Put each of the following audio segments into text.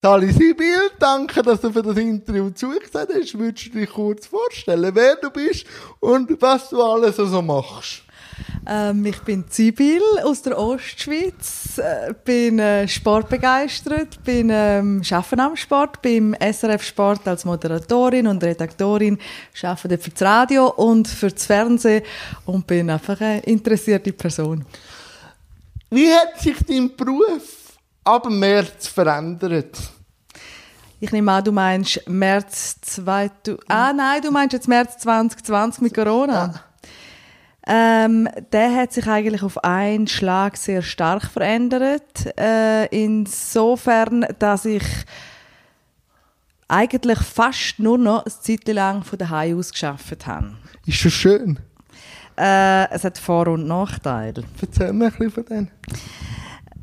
Sali Sibyl, danke, dass du für das Interview zugesagt hast. Würdest du dich kurz vorstellen, wer du bist und was du alles so also machst? Ähm, ich bin Sibyl aus der Ostschweiz, äh, bin äh, sportbegeistert, bin ähm, arbeite am Sport, beim SRF Sport als Moderatorin und Redaktorin, arbeite für das Radio und für das Fernsehen und bin einfach eine interessierte Person. Wie hat sich dein Beruf ab März verändert? Ich nehme an, du meinst März 2000. Ah, nein, du meinst jetzt März 2020 mit Corona. Ja. Ähm, der hat sich eigentlich auf einen Schlag sehr stark verändert. Äh, insofern, dass ich eigentlich fast nur noch eine Zeit lang von daheim aus geschafft habe. Ist das schön? Äh, es hat Vor- und Nachteile. Erzähl mir ein bisschen von denen.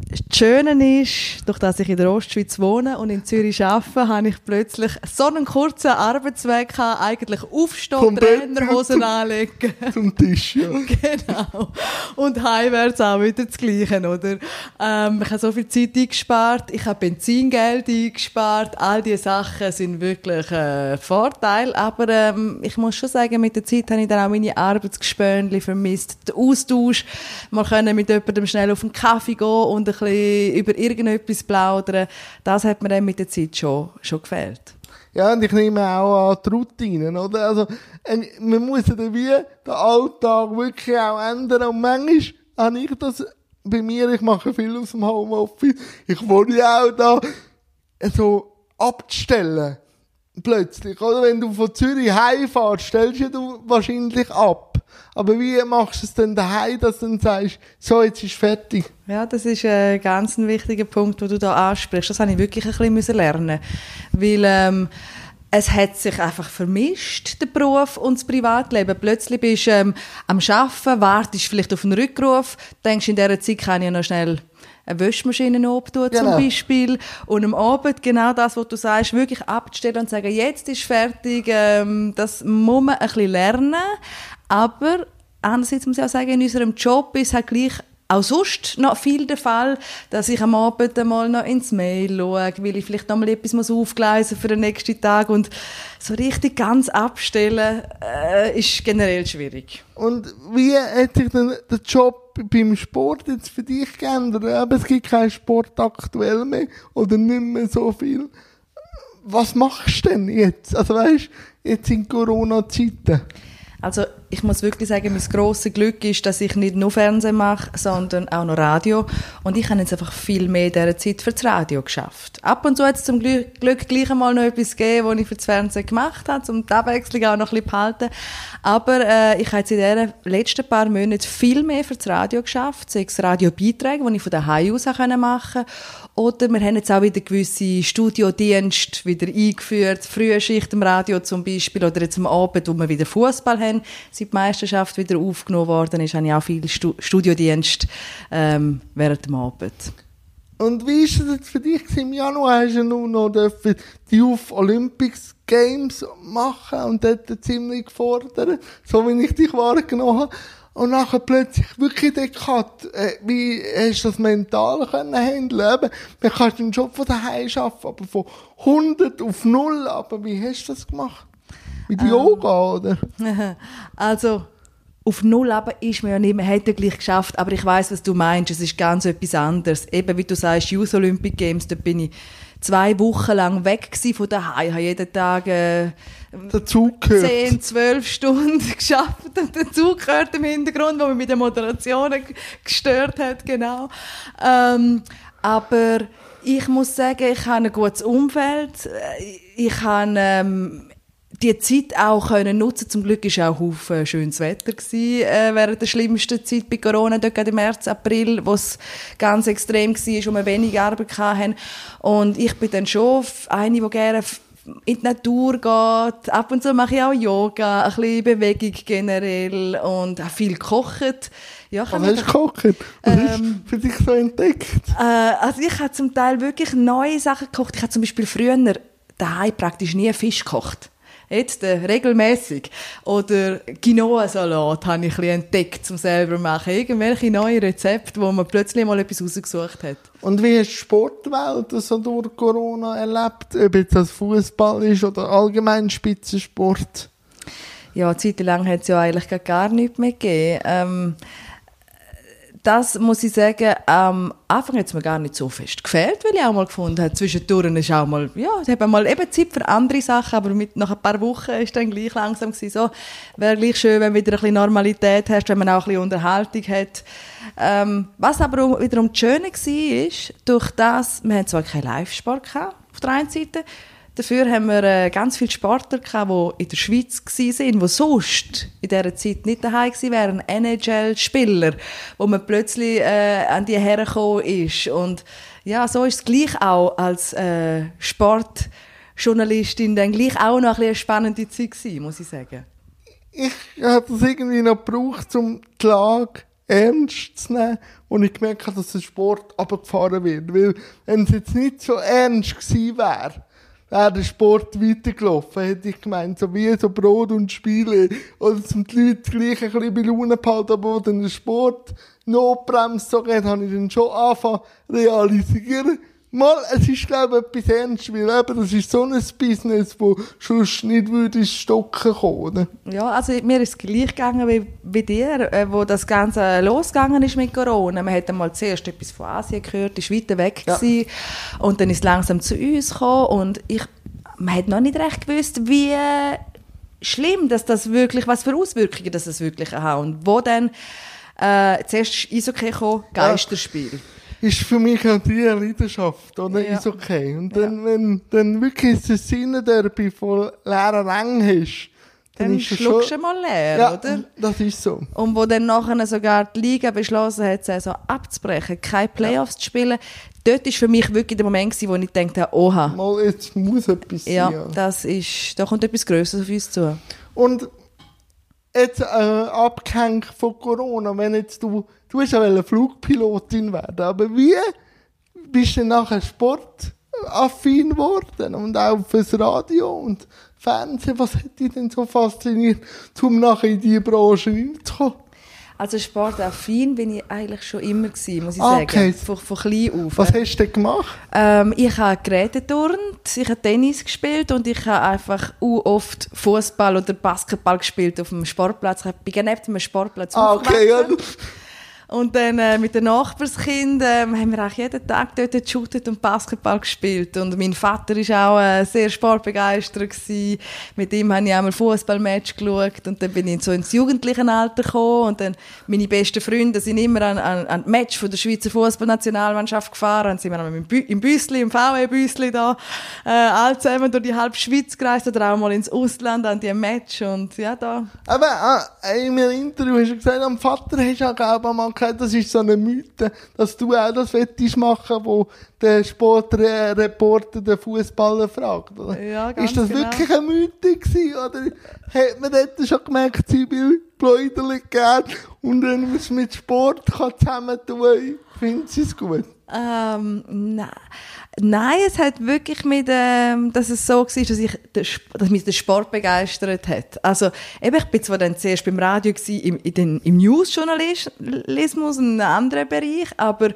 Das Schöne ist, durch dass ich in der Ostschweiz wohne und in Zürich arbeite, habe ich plötzlich so einen kurzen Arbeitsweg gehabt, eigentlich aufstehen, Trainerhosen anlegen. Zum Tisch, ja. genau. Und heimwärts auch wieder das Gleiche, oder? Ähm, ich habe so viel Zeit eingespart, ich habe Benzingeld eingespart, all diese Sachen sind wirklich äh, Vorteil, aber ähm, ich muss schon sagen, mit der Zeit habe ich dann auch meine Arbeitsgespönchen vermisst, den Austausch, mal können mit jemandem schnell auf einen Kaffee gehen und ein bisschen über irgendetwas plaudern, das hat mir dann mit der Zeit schon, schon gefällt. Ja, und ich nehme auch an die Routinen, oder? Also, man muss ja wie den Alltag wirklich auch ändern. Und manchmal habe ich das bei mir, ich mache viel aus dem Homeoffice, ich wollte ja auch da so abstellen. Plötzlich, oder? Wenn du von Zürich heimfährst, stellst du wahrscheinlich ab. Aber wie machst du es denn daheim, dass du dann sagst, so, jetzt ist fertig? Ja, das ist ein ganz wichtiger Punkt, den du da ansprichst. Das habe ich wirklich ein bisschen lernen Weil, ähm, es hat sich einfach vermischt, der Beruf und das Privatleben. Plötzlich bist du ähm, am Arbeiten, wartest vielleicht auf einen Rückruf, denkst, in dieser Zeit kann ich noch schnell eine Wäschmaschine abtun genau. zum Beispiel und am Abend genau das, was du sagst, wirklich abzustellen und sagen, jetzt ist fertig, ähm, das muss man ein bisschen lernen, aber andererseits muss ich auch sagen, in unserem Job ist halt gleich auch sonst noch viel der Fall, dass ich am Abend einmal noch ins Mail schaue, weil ich vielleicht noch mal etwas muss aufgleisen für den nächsten Tag und so richtig ganz abstellen äh, ist generell schwierig. Und wie hat sich denn der Job beim Sport jetzt für dich geändert? Aber es gibt keinen Sport aktuell mehr oder nicht mehr so viel. Was machst du denn jetzt? Also weißt, jetzt in Corona-Zeiten? Also ich muss wirklich sagen, mein grosses Glück ist, dass ich nicht nur Fernsehen mache, sondern auch noch Radio. Und ich habe jetzt einfach viel mehr dieser Zeit für das Radio geschafft. Ab und zu hat es zum Glück, gleich einmal noch etwas gegeben, was ich für das Fernsehen gemacht habe, um die Abwechslung auch noch ein bisschen behalten. Aber äh, ich habe jetzt in den letzten paar Monaten viel mehr für das Radio geschafft, sei es Radiobeiträge, die ich von daheim aus machen konnte. Oder wir haben jetzt auch wieder gewisse Studiodienste wieder eingeführt, frühe Schicht im Radio zum Beispiel, oder jetzt am Abend, wo wir wieder Fußball haben, seit die Meisterschaft wieder aufgenommen worden ist, habe ich auch viele Studiodienste ähm, während dem Abend. Und wie es jetzt für dich im Januar? Hast du nur noch die Youth Olympics Games machen und dort ziemlich gefordert, so wie ich dich wahrgenommen habe. Und nachher plötzlich wirklich der Cut. Äh, wie hast du das mental können handeln? Eben, man kann den Job von daheim arbeiten, aber von 100 auf 0. Aber wie hast du das gemacht? Mit ähm, Yoga, oder? Also, auf Null aber ist man ja nicht, man hätte gleich geschafft, aber ich weiß, was du meinst, es ist ganz etwas anderes. Eben, wie du sagst, Youth Olympic Games, da bin ich zwei Wochen lang weg von daheim, ich habe jeden Tag äh, Zug gehört. 10, 12 Stunden geschafft und der Zug gehört im Hintergrund, wo man mit der Moderation gestört hat, genau. Ähm, aber ich muss sagen, ich habe ein gutes Umfeld, ich habe ähm, die Zeit auch können nutzen. Zum Glück ist auch Haufen schönes Wetter gewesen, äh, während der schlimmsten Zeit bei Corona, dort im März, April, wo es ganz extrem war und wir wenig Arbeit hatten. Und ich bin dann schon eine, die gerne in die Natur geht. Ab und zu mache ich auch Yoga, ein bisschen Bewegung generell und auch viel kocht. Ja, Was hast du gekocht? Ähm, hast für dich so entdeckt? Äh, also ich habe zum Teil wirklich neue Sachen gekocht. Ich habe zum Beispiel früher daheim praktisch nie Fisch gekocht Jetzt äh, regelmäßig. Oder Quinoa-Salat habe ich ein bisschen entdeckt, um selber machen. Irgendwelche neuen Rezepte, wo man plötzlich mal etwas rausgesucht hat. Und wie hast du die Sportwelt so durch Corona erlebt? Ob jetzt das Fußball ist oder allgemein Spitzensport? Ja, eine Zeit lang hat es ja eigentlich gar nichts mehr gegeben. Ähm, das muss ich sagen, am Anfang hat es mir gar nicht so fest gefällt, weil ich auch mal gefunden habe, zwischendurch ist auch mal, ja, ich habe mal eben Zeit für andere Sachen, aber mit, nach ein paar Wochen ist dann gleich langsam gewesen, so, wäre gleich schön, wenn wieder ein bisschen Normalität hast, wenn man auch ein bisschen Unterhaltung hat. Ähm, was aber wiederum das Schöne war, ist, durch das, wir haben zwar keinen Live-Sport auf der einen Seite, Dafür haben wir äh, ganz viele Sportler gehabt, die in der Schweiz waren, die sonst in dieser Zeit nicht daheim wären. NHL-Spieler, wo man plötzlich äh, an die hergekommen ist. Und ja, so ist es gleich auch als äh, Sportjournalistin dann gleich auch noch ein eine spannende Zeit gewesen, muss ich sagen. Ich habe das irgendwie noch gebraucht, um die Lage ernst zu nehmen, wo ich gemerkt habe, dass der Sport abgefahren wird. Weil, wenn es jetzt nicht so ernst gewesen wäre, wäre der Sport weitergelaufen, hätte ich gemeint. So wie so Brot und Spiele. Oder zum die Leute gleich ein bisschen bei behalten, aber wo dann der Sport Notbremse so geht, habe ich dann schon angefangen realisieren, Mal, es ist, glaube ich, etwas ernst, weil eben, das ist so ein Business, wo sonst nicht würde Stocken kommen. Ja, also mir ist es gleich gegangen wie bei dir, äh, wo das Ganze losgegangen ist mit Corona. Man hat einmal zuerst etwas von Asien gehört, ist weiter weg ja. gewesen, und dann ist es langsam zu uns gekommen und ich, man hat noch nicht recht gewusst, wie schlimm, dass das wirklich, was für Auswirkungen das, das wirklich hat und wo dann äh, zuerst ist Eishockey gekommen, Geisterspiel. Ja ist für mich auch die Leidenschaft, oder? Ja. Ist okay. Und dann, ja. wenn dann wirklich das Sinne-Derby von leeren Rängen hast, dann, dann ist schluckst schon... mal leer, ja, oder? das ist so. Und wo dann nachher sogar die Liga beschlossen hat, Saison abzubrechen, keine Playoffs ja. zu spielen, dort war für mich wirklich der Moment gewesen, wo ich dachte, oha. Mal, jetzt muss etwas ja, sein. Ja, das ist, da kommt etwas Größeres auf uns zu. Und jetzt äh, abgehängt von Corona, wenn jetzt du du hast ja Flugpilotin werden, aber wie bist du nachher sportaffin geworden und auch fürs Radio und Fernsehen? Was hat dich denn so fasziniert, um nachher in diese Branche hineinzukommen? Also sportaffin bin ich eigentlich schon immer gewesen, muss ich ah, okay. sagen. Von, von klein auf. Was hast du denn gemacht? Ähm, ich habe Geräte geturnt, ich habe Tennis gespielt und ich habe einfach oft Fußball oder Basketball gespielt auf dem Sportplatz. Ich bin neben einem Sportplatz ah, okay, ja. Und dann äh, mit den Nachbarskindern äh, haben wir auch jeden Tag dort geshootet und Basketball gespielt. Und mein Vater war auch äh, sehr sportbegeistert. Gewesen. Mit ihm habe ich einmal Fußballmatch geschaut. Und dann bin ich so ins jugendliche Alter gekommen. Und dann meine besten Freunde sind immer an, an, an Match von der Schweizer Fußballnationalmannschaft gefahren. Dann sind wir im, Bü im Büsli, im VW-Büsli da, äh, alle zusammen durch die halbe Schweiz gereist oder auch mal ins Ausland an die Match. Und ja, da. Aber äh, in einem Interview hast du gesagt, am Vater hast du auch, glaube ich, mal gesagt, das ist so eine Mythe, dass du auch das Wettest machen, wo der Sportreporter den Fußballer fragt. Oder? Ja, ganz ist das genau. wirklich eine Mythe gewesen, oder hat man dort schon gemerkt, sie will Bläuderli gern und wenn man es mit Sport kann zusammen tun, findet sie es gut? Ähm, nein. Nein, es hat wirklich mit, ähm, dass es so war, dass, ich, dass mich der Sport begeistert hat. Also, eben, ich bin zwar dann zuerst beim Radio gewesen, im, in den, im News-Journalismus, in einem anderen Bereich, aber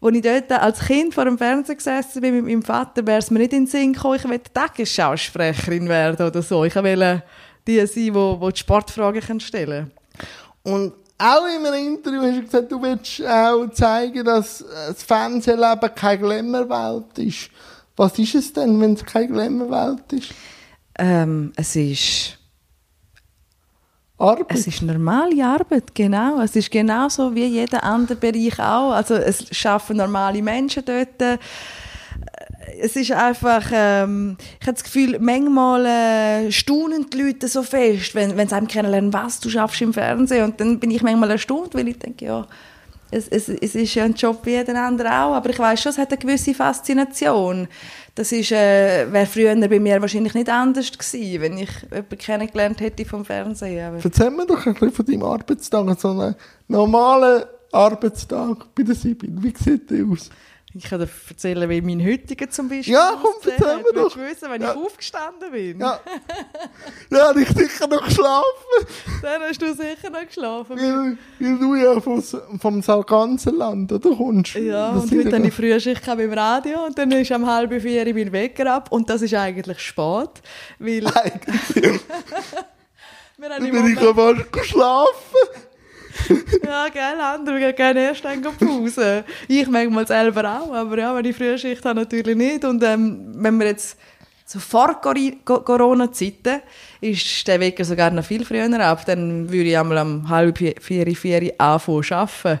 als ich dort als Kind vor dem Fernseher gesessen bin mit meinem Vater, wäre es mir nicht in den Sinn gekommen, ich wollte Tagesschausprecherin werden oder so. Ich wollte die sein, die, die, die Sportfragen stellen kann. Und auch in einem Interview hast du gesagt, du willst auch zeigen, dass das Fernsehleben keine Glamour-Welt ist. Was ist es denn, wenn es keine Glamour-Welt ist? Ähm, es ist... Arbeit. Es ist normale Arbeit, genau. Es ist genauso wie jeder andere Bereich auch. Also es schaffen normale Menschen dort es ist einfach, ähm, ich habe das Gefühl, manchmal äh, staunen die Leute so fest, wenn, wenn sie einem kennenlernen, was du schaffst im Fernsehen. Und dann bin ich manchmal erstaunt, weil ich denke, ja, es, es, es ist ja ein Job wie jeder andere auch, aber ich weiß schon, es hat eine gewisse Faszination. Das äh, wäre früher bei mir wahrscheinlich nicht anders gewesen, wenn ich jemanden kennengelernt hätte vom Fernsehen. Aber. Erzähl mir doch ein bisschen von deinem Arbeitstag, so einen normalen Arbeitstag bei der Sibyl. Wie sieht der aus? Ich kann dir erzählen, wie mein heutiger zum Beispiel Ja, komm, erzähl mir Willst doch. du wissen, wenn Ja. ich aufgestanden bin? Ja. Ja, hab ich sicher noch geschlafen. Dann hast du sicher noch geschlafen. Weil, weil du ja vom, vom Sarganserland, oder? Kommst. Ja, Das und heute habe ich früher Schicht beim Radio und dann ist am halb vier mein Wecker ab und das ist eigentlich spät, weil Eigentlich wir haben im bin ich fast geschlafen. ja, gell, andere gehen erst dann Pause. Ich manchmal selber auch, aber ja, wenn ich früher Schicht habe, natürlich nicht und ähm, wenn wir jetzt so vor Corona-Zeiten ist der Wecker sogar noch viel früher ab, dann würde ich einmal um halb vier, vier, anfangen zu arbeiten.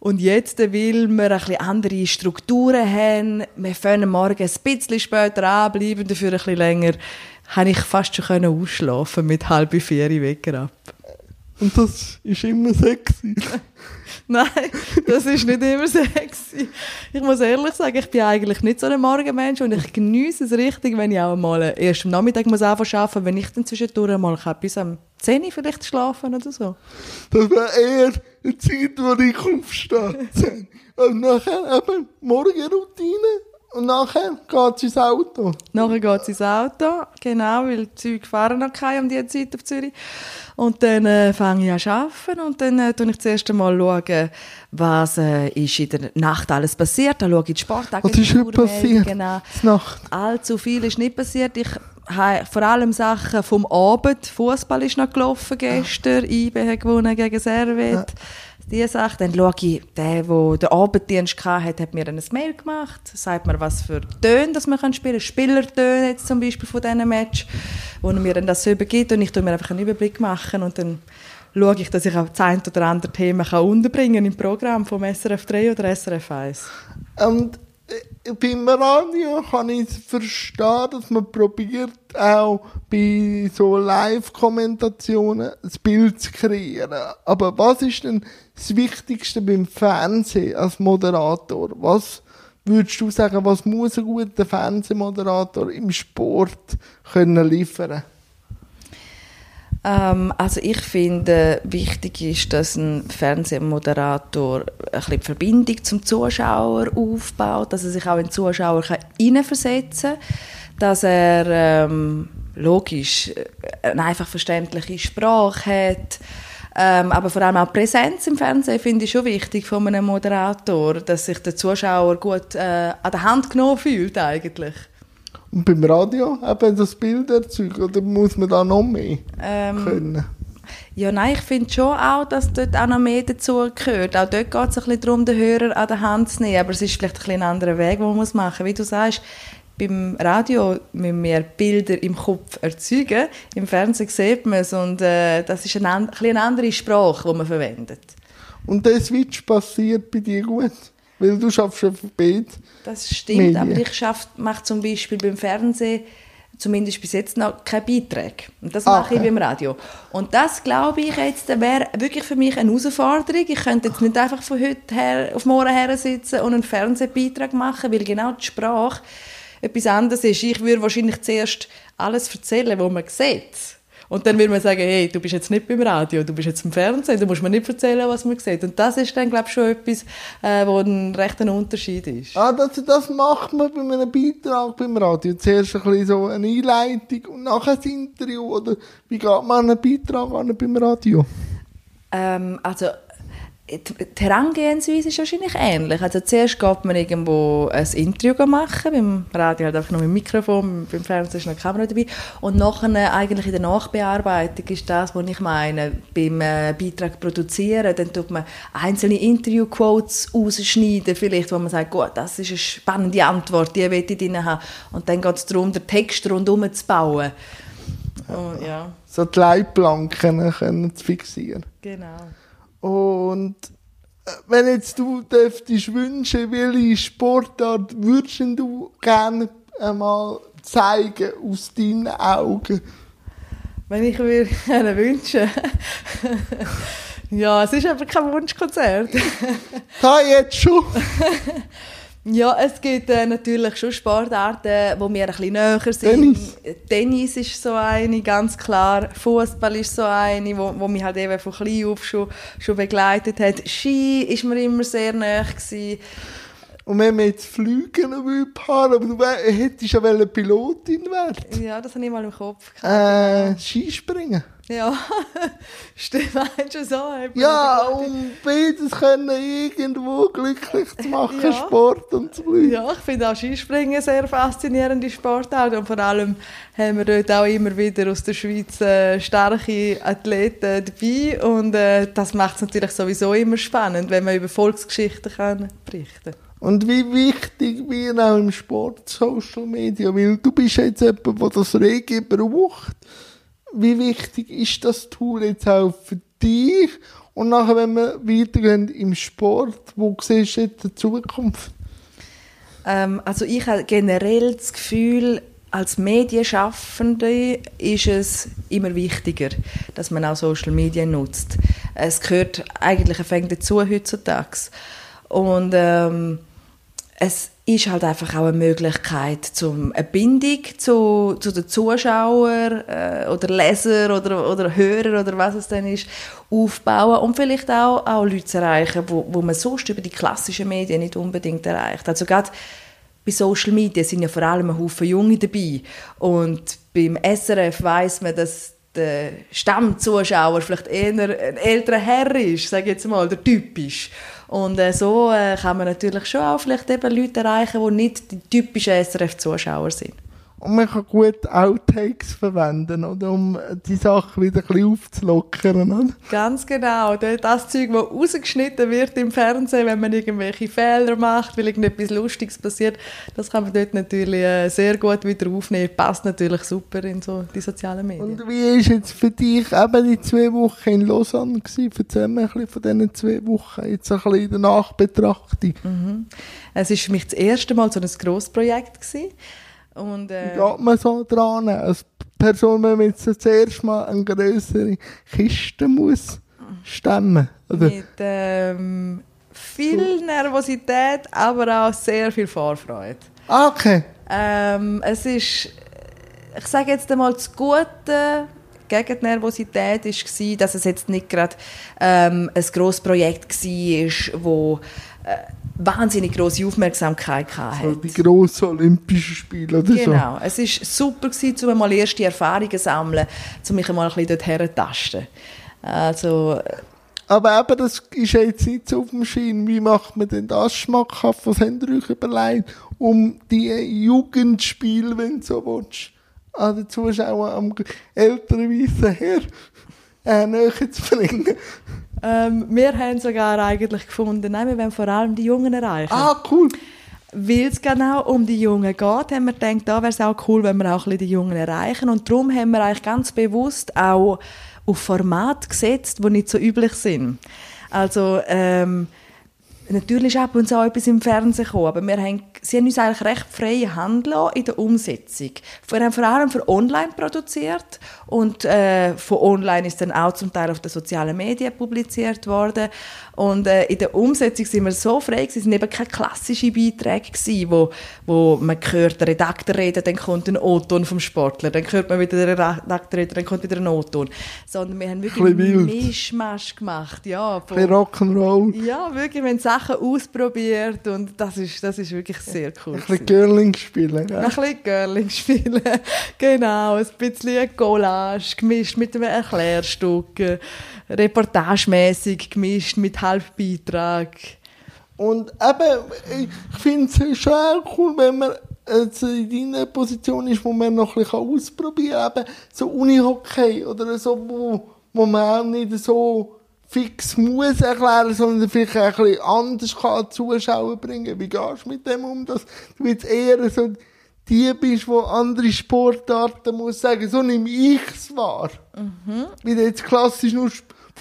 Und jetzt, weil wir ein bisschen andere Strukturen haben, wir fangen morgen ein bisschen später an, bleiben dafür ein bisschen länger, habe ich fast schon ausschlafen mit halb vier Wecker ab. Und das ist immer sexy. Nein, das ist nicht immer sexy. Ich muss ehrlich sagen, ich bin eigentlich nicht so ein Morgenmensch und ich genieße es richtig, wenn ich auch mal erst am Nachmittag muss anfangen arbeiten, wenn ich dann zwischendurch mal kann, bis am 10 Uhr vielleicht schlafen oder so. Das wäre eher eine Zeit, wo ich aufstehe. Und nachher eben Morgenroutine. Und nachher geht es ins Auto. Nachher geht es ins Auto, genau, weil die Züge fahren noch keine um diese Zeit auf Zürich. Und dann äh, fange ich an zu arbeiten und dann äh, schaue ich zuerst einmal, schauen, was äh, ist in der Nacht alles passiert. Dann schaue ich die Sportagentur. Was ist heute passiert? Genau. Nacht. Allzu viel ist nicht passiert. Ich habe vor allem Sachen vom Abend. Fußball ist noch gelaufen gestern. IB hat gewonnen gegen Servet. Diese Sache. Dann schaue ich, der, der den Abenddienst hatte, hat mir ein Mail gemacht. Sagt mir, was für Töne dass man spielen kann. Spielertöne jetzt zum Beispiel von diesem Match, wo er mir dann das übergibt. Und ich tue mir einfach einen Überblick machen und dann schaue ich, dass ich auch das ein oder andere Thema kann unterbringen im Programm vom SRF 3 oder SRF 1. Und beim Radio kann ich verstehen, dass man probiert, auch bei so Live-Kommentationen ein Bild zu kreieren. Aber was ist denn das Wichtigste beim Fernsehen als Moderator? Was würdest du sagen, was muss ein guter Fernsehmoderator im Sport können liefern? Ähm, also ich finde, wichtig ist, dass ein Fernsehmoderator ein bisschen die Verbindung zum Zuschauer aufbaut, dass er sich auch in den Zuschauer hineinversetzen kann, dass er ähm, logisch äh, eine einfach verständliche Sprache hat, ähm, aber vor allem auch Präsenz im Fernsehen finde ich schon wichtig von einem Moderator, dass sich der Zuschauer gut äh, an der Hand genommen fühlt eigentlich. Und beim Radio eben das Bild erzeugen, oder muss man da noch mehr Ähm, können? Ja, nein, ich finde schon auch, dass dort auch noch mehr dazu gehört. Auch dort geht es ein bisschen darum, den Hörer an der Hand zu nehmen. Aber es ist vielleicht ein, bisschen ein anderer Weg, den man muss machen muss. Wie du sagst, beim Radio müssen wir Bilder im Kopf erzeugen. Im Fernsehen sieht man es. Und äh, das ist ein bisschen eine andere Sprache, die man verwendet. Und der Switch passiert bei dir gut? Weil du schaffst ja für beide. Das stimmt, Medien. aber ich schaff- mache zum Beispiel beim Fernsehen zumindest bis jetzt noch keine Beiträge. Und das mache ich okay. beim Radio. Und das, glaube ich, jetzt wäre wirklich für mich eine Herausforderung. Ich könnte jetzt nicht einfach von heute her auf morgen her sitzen und einen Fernsehbeitrag machen, weil genau die Sprache etwas anderes ist. Ich würde wahrscheinlich zuerst alles erzählen, was man sieht. Und dann würde man sagen, hey, du bist jetzt nicht beim Radio, du bist jetzt im Fernsehen, du musst mir nicht erzählen, was man sieht. Und das ist dann, glaube ich, schon etwas, äh, wo ein rechter Unterschied ist. Ah, das, das macht man bei einem Beitrag beim Radio. Zuerst ein bisschen so eine Einleitung und nachher das Interview. Oder wie geht man an einen Beitrag an beim Radio? Ähm, also die Herangehensweise ist wahrscheinlich ähnlich. Also zuerst geht man irgendwo ein Interview machen, beim Radio halt einfach nur mit dem Mikrofon, beim Fernsehen ist noch eine Kamera dabei. Und nachher eigentlich in der Nachbearbeitung ist das, was ich meine, beim äh, Beitrag produzieren, dann tut man einzelne Interview-Quotes rausschneiden, vielleicht, wo man sagt, gut, das ist eine spannende Antwort, die will ich drin haben. Und dann geht es darum, den Text rundherum zu bauen. Und, ja, So die Leitplanken können zu fixieren. genau. Und äh, wenn jetzt du dürftest wünschen, welche Sportart würdest du gerne einmal zeigen aus deinen Augen? Wenn ich mir einen wünsche. ja, es ist aber kein Wunschkonzert. Da jetzt schon. ja, es gibt äh, natürlich schon Sportarten, die mir ein bisschen näher sind. Tennis. Tennis ist so eine, ganz klar. Fußball ist so eine, wo, wo mich halt eben von klein auf schon, schon begleitet hat. Ski ist mir immer sehr näher gewesen. Und wenn wir jetzt fliegen will, Paar, aber du wär- hättest ja wollen Pilotin werden. Ja, das habe ich mal im Kopf gehabt. Äh, Skispringen. Ja, stimmt, meinst du so? Ja, um beides können irgendwo glücklich zu machen, Ja. Sport und zu bleiben. Ja, ich finde auch Skispringen eine sehr faszinierende Sportart und vor allem haben wir dort auch immer wieder aus der Schweiz äh, starke Athleten dabei und äh, das macht es natürlich sowieso immer spannend, wenn man über Volksgeschichten kann berichten Und wie wichtig wir auch im Sport Social Media, weil du bist jetzt jemand, der das rege braucht. Wie wichtig ist das Tool jetzt auch für dich? Und nachher, wenn wir weitergehen im Sport, wo siehst du jetzt die Zukunft? Ähm, also ich habe generell das Gefühl, als Medienschaffende ist es immer wichtiger, dass man auch Social Media nutzt. Es gehört eigentlich fängt dazu heutzutage. Und ähm, es ist halt einfach auch eine Möglichkeit, zum eine Bindung zu, zu den Zuschauern äh, oder Leser oder, oder Hörer oder was es dann ist, aufbauen und vielleicht auch, auch Leute zu erreichen, wo, wo man sonst über die klassischen Medien nicht unbedingt erreicht. Also gerade bei Social Media sind ja vor allem ein Haufen Junge dabei und beim SRF weiß man, dass der Stammzuschauer vielleicht eher ein älterer Herr ist, sage jetzt mal, der typisch. Und äh, so äh, kann man natürlich schon auch vielleicht eben Leute erreichen, die nicht die typischen SRF-Zuschauer sind. Und man kann gut Outtakes verwenden, oder? um die Sache wieder ein bisschen aufzulockern. Oder? Ganz genau. Das Zeug, das rausgeschnitten wird im Fernsehen, wenn man irgendwelche Fehler macht, weil irgendetwas Lustiges passiert, das kann man dort natürlich äh, sehr gut wieder aufnehmen. Passt natürlich super in so die sozialen Medien. Und wie ist jetzt für dich eben die zwei Wochen in Lausanne gewesen? Erzähl mir ein bisschen von diesen zwei Wochen, jetzt ein bisschen in der Nachbetrachtung. Mhm. Es war für mich das erste Mal so ein grosses Projekt. Gewesen. Und, äh, Wie geht man so dran? Als Person, wenn man jetzt erste Mal eine grössere Kiste muss stemmen oder? mit ähm, viel Nervosität, aber auch sehr viel Vorfreude. Ah, okay. Ähm, es ist, ich sage jetzt einmal, das Gute gegen die Nervosität war, dass es jetzt nicht gerade ähm, ein grosses Projekt war, wo äh, wahnsinnig grosse Aufmerksamkeit hatte. So die grossen Olympischen Spiele oder so. Genau. Es war super, gewesen, um mal erste Erfahrungen zu sammeln, um mich einmal ein bisschen dorthin zu tasten. Also, Aber eben, das ist ja jetzt nicht so auf dem Schein. Wie macht man denn das schmackhaft? Was habt ihr euch überlegt, um die Jugendspiele, wenn du so willst, an den Zuschauern am älteren weißen Herr äh, näher zu bringen? Ähm, wir haben sogar eigentlich gefunden, nein, wir wollen vor allem die Jungen erreichen. Ah, cool. Weil es genau um die Jungen geht, haben wir gedacht, da wäre es auch cool, wenn wir auch ein bisschen die Jungen erreichen. Und darum haben wir eigentlich ganz bewusst auch auf Format gesetzt, die nicht so üblich sind. Also, ähm, natürlich ist ab und zu auch etwas im Fernsehen gekommen, aber wir haben, sie haben uns eigentlich recht freie Hand in der Umsetzung. Wir haben vor allem für online produziert und äh, von online ist dann auch zum Teil auf den sozialen Medien publiziert worden. Und äh, in der Umsetzung sind wir so frei es waren eben keine klassischen Beiträge gewesen, wo, wo man hört, der Redakteur redet, dann kommt ein O-Ton vom Sportler, dann hört man wieder den Redakteur reden, dann kommt wieder ein O-Ton. Sondern wir haben wirklich Ein einen. Mischmasch gemacht, ja. Ein von- bisschen Rock'n'Roll. ja, wirklich, wir haben Sachen ausprobiert und das ist, das ist wirklich sehr cool. Ein bisschen. Girling spielen. Ein Ja. bisschen Girling spielen, genau, ein bisschen Collage gemischt mit einem Erklärstück, äh, reportagemäßig gemischt mit Halbbeitrag. Und eben, ich finde es schon cool, wenn man jetzt in deiner Position ist, wo man noch ein bisschen ausprobieren kann. Eben so Unihockey oder so, wo, wo man auch nicht so fix muss erklären, sondern vielleicht ein bisschen anders kann Zuschauer bringen. Wie gehst du mit dem um, dass du jetzt eher so die bist, wo andere Sportarten muss sagen, so nehme ich es wahr. Wie jetzt klassisch nur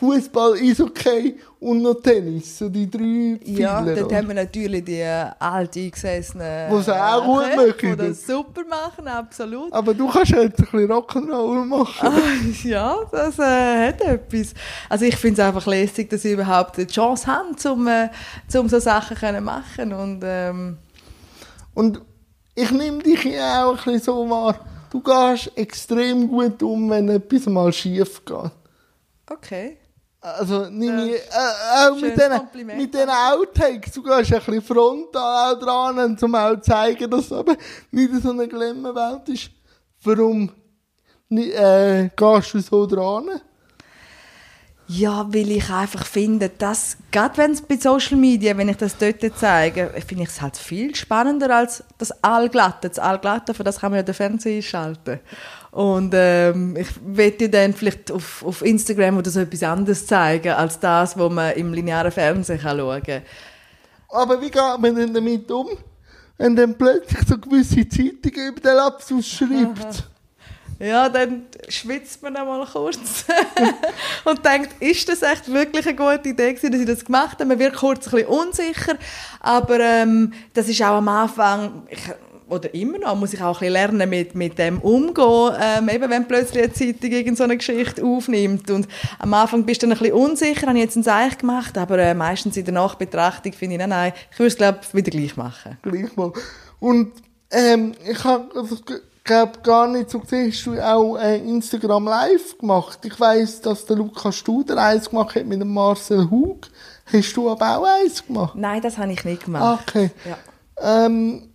Fußball, Eishockey und noch Tennis, so die drei Ja, Pfeiler, dort oder? haben wir natürlich die äh, alt eingesessenen Wo's auch gut Köche, machen, Die das super machen, absolut. Aber du kannst jetzt ein bisschen Rock'n'Roll machen. Ah, ja, das äh, hat etwas. Also ich finde es einfach lässig, dass sie überhaupt die Chance haben, um, äh, um so Sachen zu machen und ähm, Und ich nehme dich ja auch ein bisschen so wahr. Du gehst extrem gut um, wenn etwas mal schief geht. okay. Also, ich, äh, auch mit diesen, mit diesen Outtakes, du gehst ein bisschen frontal auch dran, um auch zu zeigen, dass es aber nicht so eine Glamour-Welt ist. Warum äh, gehst du so dran? Ja, weil ich einfach finde, dass, gerade wenn es bei Social Media, wenn ich das dort zeige, finde ich es halt viel spannender als das Allglatte. Das Allglatte, für das kann man ja den Fernseher einschalten. Und ähm, ich werde dann vielleicht auf, auf Instagram oder so etwas anderes zeigen, als das, was man im linearen Fernsehen kann schauen kann. Aber wie geht man denn damit um, wenn dann plötzlich so gewisse Zeitungen über den Lapsus schreibt? Ja, dann schwitzt man einmal kurz und denkt, ist das echt wirklich eine gute Idee gewesen, dass ich das gemacht habe? Man wird kurz ein bisschen unsicher, aber ähm, das ist auch am Anfang, ich, oder immer noch, muss ich auch ein bisschen lernen, mit, mit dem umgehen, ähm, eben wenn plötzlich eine Zeitung irgend so eine Geschichte aufnimmt und am Anfang bist du dann ein bisschen unsicher, habe ich jetzt ein Zeichen gemacht, aber äh, meistens in der Nachbetrachtung finde ich, nein, nein, ich würde es glaube wieder gleich machen. Gleich mal. Und ähm, ich habe, also, glaube gar nicht so gesehen, hast du auch äh, Instagram Live gemacht. Ich weiss, dass der Lukas Studer eins gemacht hat mit dem Marcel Hug. Hast du aber auch eins gemacht? Nein, das habe ich nicht gemacht. Okay. Ja. Ähm,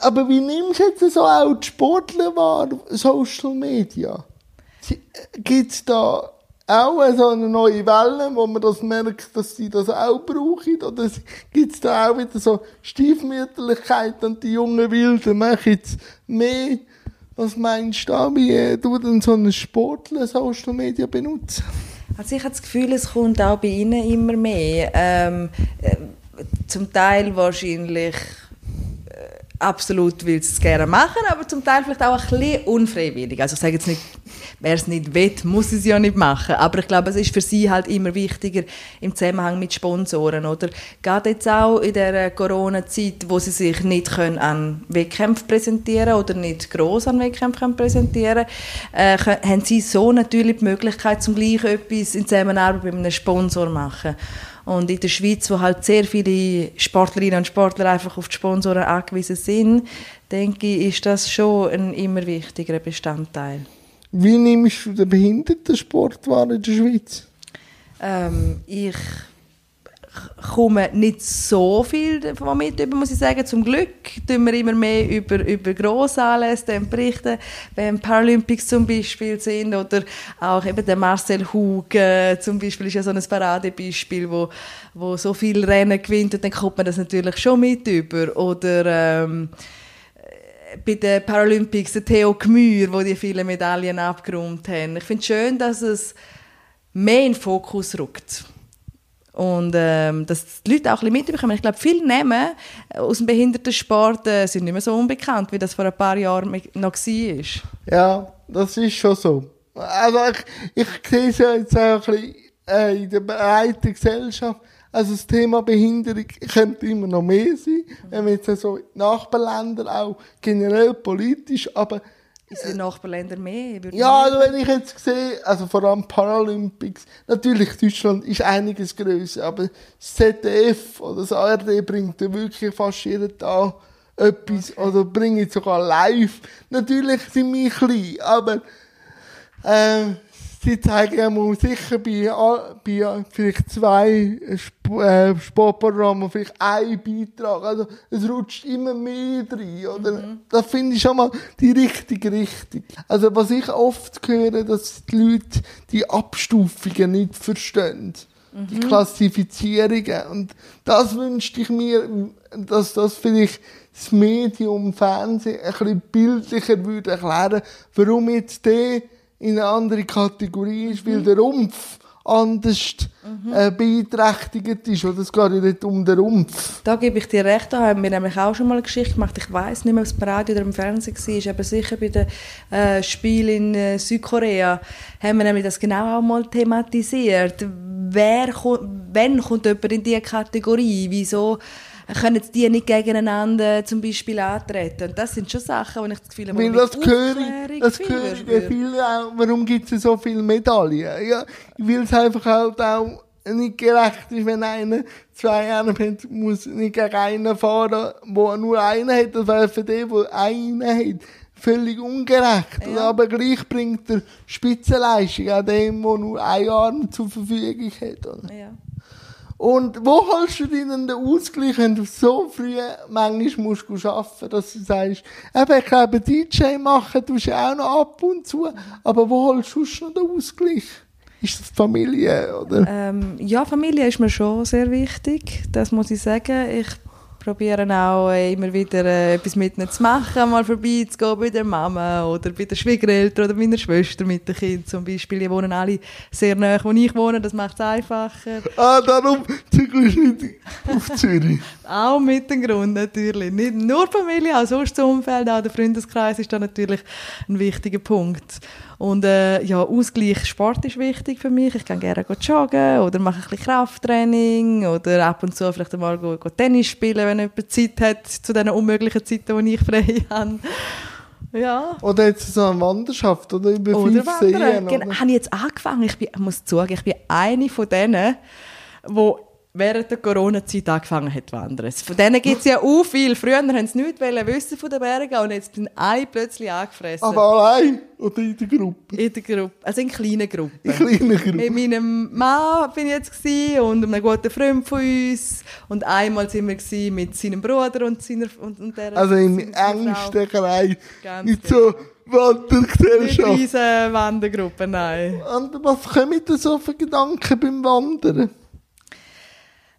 aber wie nimmst du jetzt so auch die Sportler wahr, Social Media? Gibt es da auch so eine neue Welle, wo man das merkt, dass sie das auch brauchen? Oder gibt es da auch wieder so Stiefmütterlichkeit und die jungen Wilden machen jetzt mehr? Was meinst du wie äh, du denn so einen Sportler Social Media benutzt? Also ich habe das Gefühl, es kommt auch bei Ihnen immer mehr. Ähm, äh, zum Teil wahrscheinlich äh, absolut will es gerne machen, aber zum Teil vielleicht auch ein bisschen unfreiwillig. Also ich sage jetzt nicht, wer es nicht will, muss es ja nicht machen. Aber ich glaube, es ist für sie halt immer wichtiger im Zusammenhang mit Sponsoren. Oder gerade jetzt auch in der Corona-Zeit, wo sie sich nicht können an Wettkämpfen präsentieren oder nicht gross an Wettkämpfen präsentieren äh, können, haben sie so natürlich die Möglichkeit, zum gleich etwas in Zusammenarbeit mit einem Sponsor zu machen. Und in der Schweiz, wo halt sehr viele Sportlerinnen und Sportler einfach auf die Sponsoren angewiesen sind, denke ich, ist das schon ein immer wichtigerer Bestandteil. Wie nimmst du den Behindertensport wahr in der Schweiz? Ähm, ich komme nicht so viel davon mit, über, muss ich sagen. Zum Glück tun wir immer mehr über, über Grossanlässe berichten, wenn Paralympics zum Beispiel sind oder auch eben der Marcel Hug äh, zum Beispiel ist ja so ein Paradebeispiel, wo, wo so viel Rennen gewinnt und dann kommt man das natürlich schon mit über. Oder ähm, bei den Paralympics der Theo Gmür, wo die viele Medaillen abgeräumt haben. Ich finde es schön, dass es mehr in den Fokus rückt. Und ähm, dass die Leute auch ein bisschen mitbekommen. Ich glaube, viele Namen aus dem Behindertensport äh, sind nicht mehr so unbekannt, wie das vor ein paar Jahren noch war. Ja, das ist schon so. Also ich, ich sehe es ja jetzt auch ein bisschen äh, in der breiten Gesellschaft. Also das Thema Behinderung könnte immer noch mehr sein, wenn wir jetzt so die Nachbarländer auch generell politisch, aber In den Nachbarländern mehr? Ja, also wenn ich jetzt sehe, also vor allem Paralympics, natürlich Deutschland ist einiges größer, aber das ZDF oder das ARD bringt ja wirklich fast jeden Tag etwas oder bringt sogar live. Natürlich sind wir klein, aber äh, sie zeigen ja mal sicher bei, bei vielleicht zwei Sp äh, Sportprogrammen vielleicht einen Beitrag. Also es rutscht immer mehr rein. Oder? Das finde ich schon mal die richtige Richtung. Also was ich oft höre, dass die Leute die Abstufungen nicht verstehen. Die Klassifizierungen. Und das wünschte ich mir, dass das vielleicht das Medium Fernsehen ein bisschen bildlicher würde erklären, warum jetzt der in eine andere Kategorie ist, weil der Rumpf anders äh, beeinträchtigt ist. Oder es geht ja nicht um den Rumpf. Da gebe ich dir recht, da haben wir nämlich auch schon mal eine Geschichte gemacht. Ich weiß nicht mehr, ob es im Radio oder im Fernsehen war, aber sicher bei den äh, Spielen in äh, Südkorea haben wir nämlich das genau auch mal thematisiert. Wer kommt, wenn kommt jemand in diese Kategorie? Wieso können die nicht gegeneinander zum Beispiel antreten? Und das sind schon Sachen, wo ich das Gefühl habe, Weil das höre das höre ich viele auch, warum gibt es so viele Medaillen? Ja, weil es einfach halt auch nicht gerecht ist, wenn einer zwei Arme hat, muss nicht gegen einen fahren, der nur einen hat, das wäre für den, der einen hat, völlig ungerecht. Ja. Aber gleich bringt er Spitzenleistung an dem, der nur ein Arm zur Verfügung hat. Oder? Ja. Und wo holst du denn den Ausgleich, wenn du so früh manchmal musst du arbeiten, dass du sagst, eben, ich glaube, DJ machen tust du auch noch ab und zu, aber wo holst du noch den Ausgleich? Ist das Familie, oder? Ähm, ja, Familie ist mir schon sehr wichtig, das muss ich sagen. Ich probiere auch äh, immer wieder äh, etwas mit ihnen zu machen, mal vorbeizugehen bei der Mama oder bei den Schwiegereltern oder meiner Schwester mit den Kindern zum Beispiel. Die wohnen alle sehr nah, wo ich wohne, das macht es einfacher. Ah, darum zügelst du nicht auf Zürich. Auch mit dem Grund natürlich. Nicht nur Familie, auch sonst das Umfeld, auch der Freundeskreis ist da natürlich ein wichtiger Punkt. Und äh, ja, Ausgleich Sport ist wichtig für mich. Ich kann gerne joggen oder mache ein bisschen Krafttraining oder ab und zu vielleicht einmal go, go Tennis spielen, wenn jemand Zeit hat, zu diesen unmöglichen Zeiten, die ich frei habe. Ja. Oder jetzt so eine Wanderschaft, oder? Über Oder fünf. Seen. Genau. Habe ich jetzt angefangen. Ich bin, muss zugeben, ich bin eine von denen, die während der Corona-Zeit angefangen hat zu wandern. Von denen gibt es ja auch viel. Früher haben sie nichts wissen von den Bergen und jetzt sind alle plötzlich angefressen. Aber allein oder in der Gruppe? in der Gruppe, also in kleinen Gruppen. In kleinen Gruppen. Mit meinem Mann bin ich jetzt und einem guten Freund von uns. Und einmal sind wir mit seinem Bruder und seiner und, und der Also im engsten Kreis. Nicht genau. so Nicht Wandergesellschaft. riesen Wandergruppen, nein. Und was kommen da so für Gedanken beim Wandern?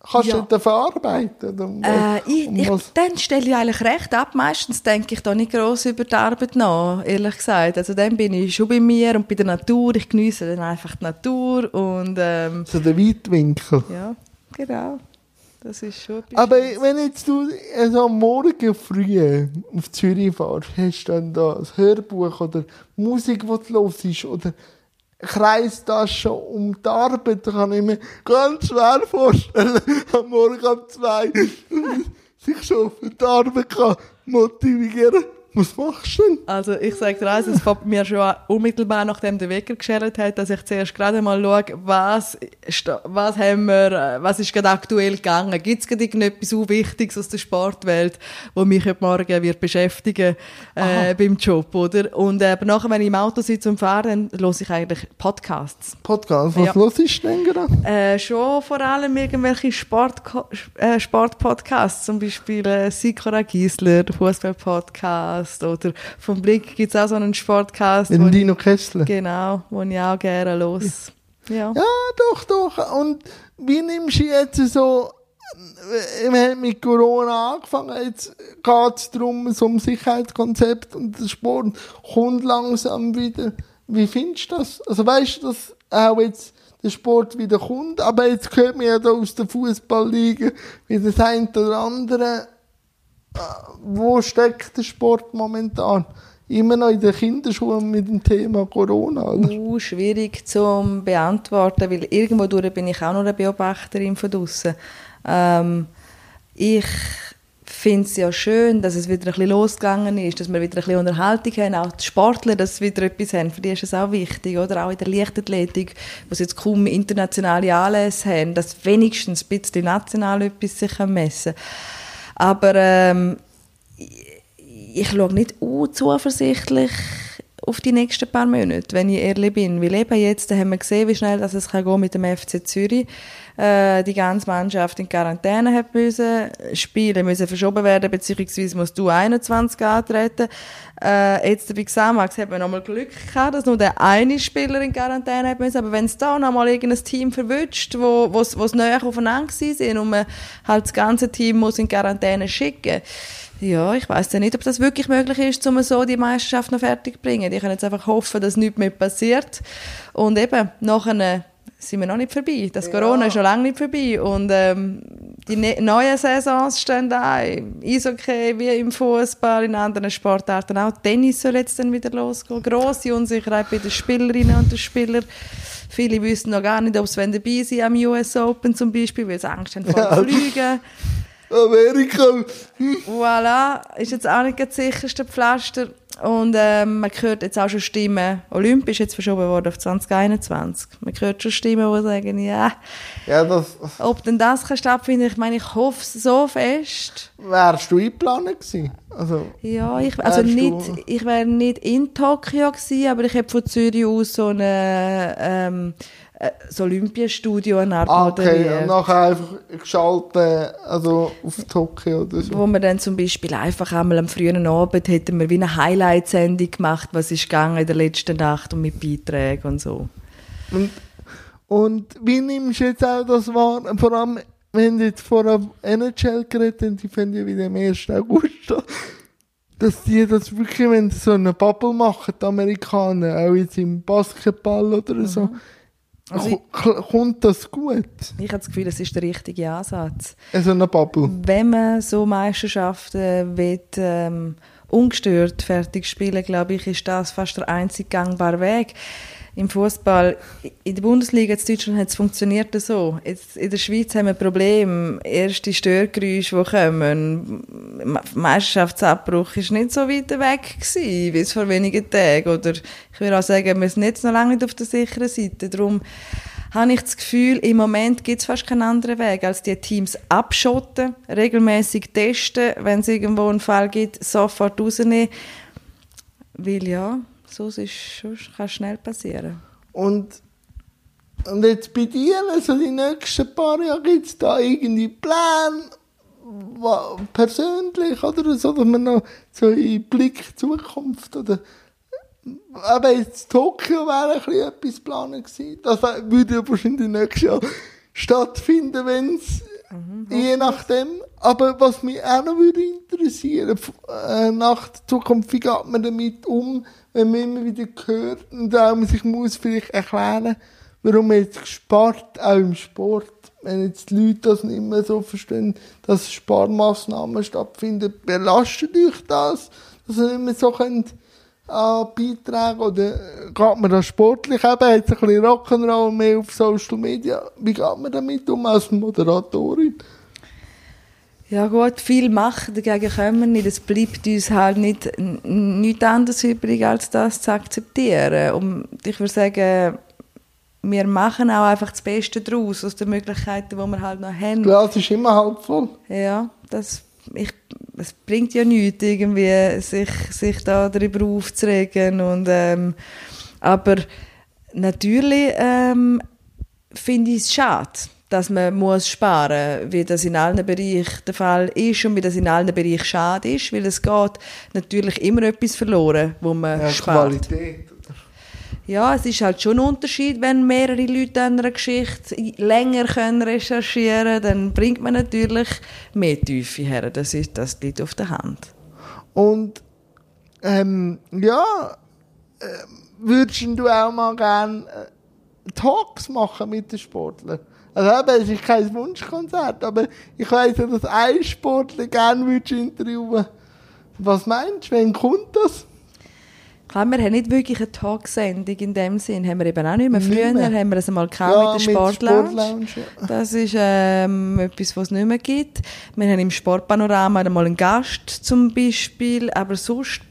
Kannst Ja. du verarbeiten? Um Äh, ich, ich, dann stelle ich eigentlich recht ab. Meistens denke ich da nicht gross über die Arbeit nach, ehrlich gesagt. Also dann bin ich schon bei mir und bei der Natur. Ich genieße dann einfach die Natur und ähm, so der Weitwinkel. ja, genau. Das ist schon Aber wenn jetzt du also am Morgen früh auf Zürich fährst, hast du dann da ein Hörbuch oder Musik, die du hörst, oder Kreistasche um die Arbeit, da kann ich mir ganz schwer vorstellen, am Morgen um zwei sich schon für die Arbeit kann motivieren Was machst du denn? Also ich sage dir eins, es fängt mir schon unmittelbar nachdem der Wecker geschellt hat, dass ich zuerst gerade mal schaue, was, was haben wir, äh, was ist gerade aktuell gegangen. Gibt es gerade irgendetwas so Wichtiges aus der Sportwelt, wo mich heute Morgen wird beschäftigen äh, beim Job, oder? Und äh, aber nachher, wenn ich im Auto sitze und fahre, dann höre ich eigentlich Podcasts. Podcast, was Ja. los ist denn gerade? Äh, schon vor allem irgendwelche Sport, äh, Sportpodcasts, zum Beispiel äh, Sikora Giesler, der Fußballpodcast oder vom Blick gibt es auch so einen Sportcast, ich, Dino Kessler. genau, wo ich auch gerne los. Ja. Ja, doch, doch. Und wie nimmst du jetzt so, wir haben mit Corona angefangen, jetzt geht es darum, so um Sicherheitskonzept und der Sport kommt langsam wieder. Wie findest du das? Also weißt du, dass auch jetzt der Sport wieder kommt, aber jetzt hört man ja da aus der Fußballliga wie das eine oder andere. Äh, Wo steckt der Sport momentan? Immer noch in den Kinderschuhen mit dem Thema Corona, oder? Uh, schwierig zu beantworten, weil irgendwo durch bin ich auch noch eine Beobachterin von draussen. Ähm, ich finde es ja schön, dass es wieder ein bisschen losgegangen ist, dass wir wieder ein bisschen Unterhaltung haben, auch die Sportler, dass sie wieder etwas haben, für die ist es auch wichtig, oder? Auch in der Leichtathletik, wo sie jetzt kaum internationale Anlässe haben, dass wenigstens ein bisschen national etwas sich messen kann. Aber ähm, ich schaue nicht uh, zuversichtlich auf die nächsten paar Monate, wenn ich ehrlich bin. Weil eben jetzt haben wir gesehen, wie schnell dass es kann gehen mit dem FC Zürich. Äh, die ganze Mannschaft in Quarantäne hat müssen, Spiele müssen verschoben werden, beziehungsweise musst du 21 antreten. Äh, jetzt bei Xamax hat man nochmal Glück gehabt, dass nur der eine Spieler in Quarantäne hat müssen. Aber wenn es da nochmal irgendein Team verwünscht, wo wo's, wo's näher aufeinander sind und man halt das ganze Team muss in Quarantäne schicken, ja, ich weiß ja nicht, ob das wirklich möglich ist, um so die Meisterschaft noch fertig zu bringen. Ich kann jetzt einfach hoffen, dass nichts mehr passiert. Und eben, nachher sind wir noch nicht vorbei. Das Corona ist noch lange nicht vorbei. Und ähm, die ne neuen Saisons stehen an. Eishockey wie im Fußball, in anderen Sportarten auch. Tennis soll jetzt dann wieder losgehen. Grosse Unsicherheit bei den Spielerinnen und den Spielern. Viele wissen noch gar nicht, ob sie dabei sein am US Open zum Beispiel, weil sie Angst haben vor dem Fliegen. Amerika. Voilà, ist jetzt auch nicht das sicherste Pflaster. Und ähm, man hört jetzt auch schon Stimmen, Olympisch jetzt verschoben worden auf 2021. Man hört schon Stimmen, die sagen, ja, Ja, das ob denn das kann stattfinden ich meine, ich hoffe es so fest. wärst du eingeplant gewesen. Also, Ja, ich, also nicht, du- ich wäre nicht in Tokio gewesen, aber ich habe von Zürich aus so eine, ähm, äh, das Olympiastudio eine Art ah, okay, moderiert. und nachher einfach geschaltet, also auf Tokio oder so. Wo man dann zum Beispiel einfach einmal am frühen Abend hätten wir wie eine Highlight-Sendung gemacht, was ist gegangen in der letzten Nacht und mit Beiträgen und so. Und, und wie nimmst du jetzt auch das wahr? Vor allem, wenn du jetzt vor der NHL geredet haben, die finden ja wieder am 1. August dass die das wirklich, wenn sie so eine Bubble machen, die Amerikaner, auch jetzt im Basketball oder so, Also ko- k- kommt das gut? Ich habe das Gefühl, das ist der richtige Ansatz. So eine Bubble. Wenn man so Meisterschaften will, ähm, ungestört fertig spielen, glaube ich, ist das fast der einzig gangbare Weg. Im Fußball, in der Bundesliga in Deutschland hat es funktioniert so. Jetzt in der Schweiz haben wir ein Problem. Erste Störgeräusche, die kommen. Meisterschaftsabbruch ist nicht so weit weg gewesen, wie es vor wenigen Tagen. Oder ich würde auch sagen, wir sind jetzt noch lange nicht auf der sicheren Seite. Darum habe ich das Gefühl, im Moment gibt es fast keinen anderen Weg, als die Teams abschotten, regelmäßig testen, wenn es irgendwo einen Fall gibt, sofort rausnehmen. Weil ja, so ist sonst kann es schnell passieren. Und, und jetzt bei dir, also die nächsten paar Jahre, gibt es da irgendwie Pläne, persönlich oder so, dass man noch so in Blick Zukunft oder aber jetzt Tokio wäre ein bisschen etwas geplant gewesen. Das würde ja wahrscheinlich nächstes Jahr stattfinden, wenn es je nachdem. Aber was mich auch noch würde interessieren, äh, nach der Zukunft, wie geht man damit um, wenn man immer wieder hört und auch man sich muss vielleicht erklären, warum man jetzt spart, auch im Sport. Wenn jetzt die Leute das nicht mehr so verstehen, dass Sparmaßnahmen stattfinden, belastet euch das, dass ihr nicht mehr so könnt an Beiträgen oder äh, geht man da sportlich eben, hat ein bisschen Rock'n'Roll mehr auf Social Media. Wie geht man damit um als Moderatorin? Ja gut, viel machen dagegen können wir nicht. Es bleibt uns halt nicht, nichts anderes übrig, als das zu akzeptieren. Und ich würde sagen, wir machen auch einfach das Beste daraus, aus den Möglichkeiten, die wir halt noch haben. Das Glas ist immer halb voll. Ja, das, ich, es bringt ja nichts, irgendwie, sich, sich da darüber aufzuregen. Und, ähm, aber natürlich ähm, finde ich es schade, dass man muss sparen muss, wie das in allen Bereichen der Fall ist und wie das in allen Bereichen schade ist, weil es geht natürlich immer etwas verloren, wo man Ja, spart. Qualität. Ja, es ist halt schon ein Unterschied, wenn mehrere Leute an einer Geschichte länger können recherchieren können, dann bringt man natürlich mehr Tiefe her. Das, ist, das liegt auf der Hand. Und ähm, ja, äh, würdest du auch mal gerne äh, Talks machen mit den Sportlern? Also eben, es ist kein Wunschkonzert, aber ich weiss ja, dass ein Sportler gerne interviewen. Was meinst du, wann kommt das? Klar, wir haben nicht wirklich eine Talksendung in dem Sinn. Haben wir eben auch nicht mehr. Nicht Früher mehr. haben wir es einmal gehabt mit der Sportlounge. Sportlounge, ja. Das ist ähm, etwas, was es nicht mehr gibt. Wir haben im Sportpanorama einmal einen Gast zum Beispiel, aber sonst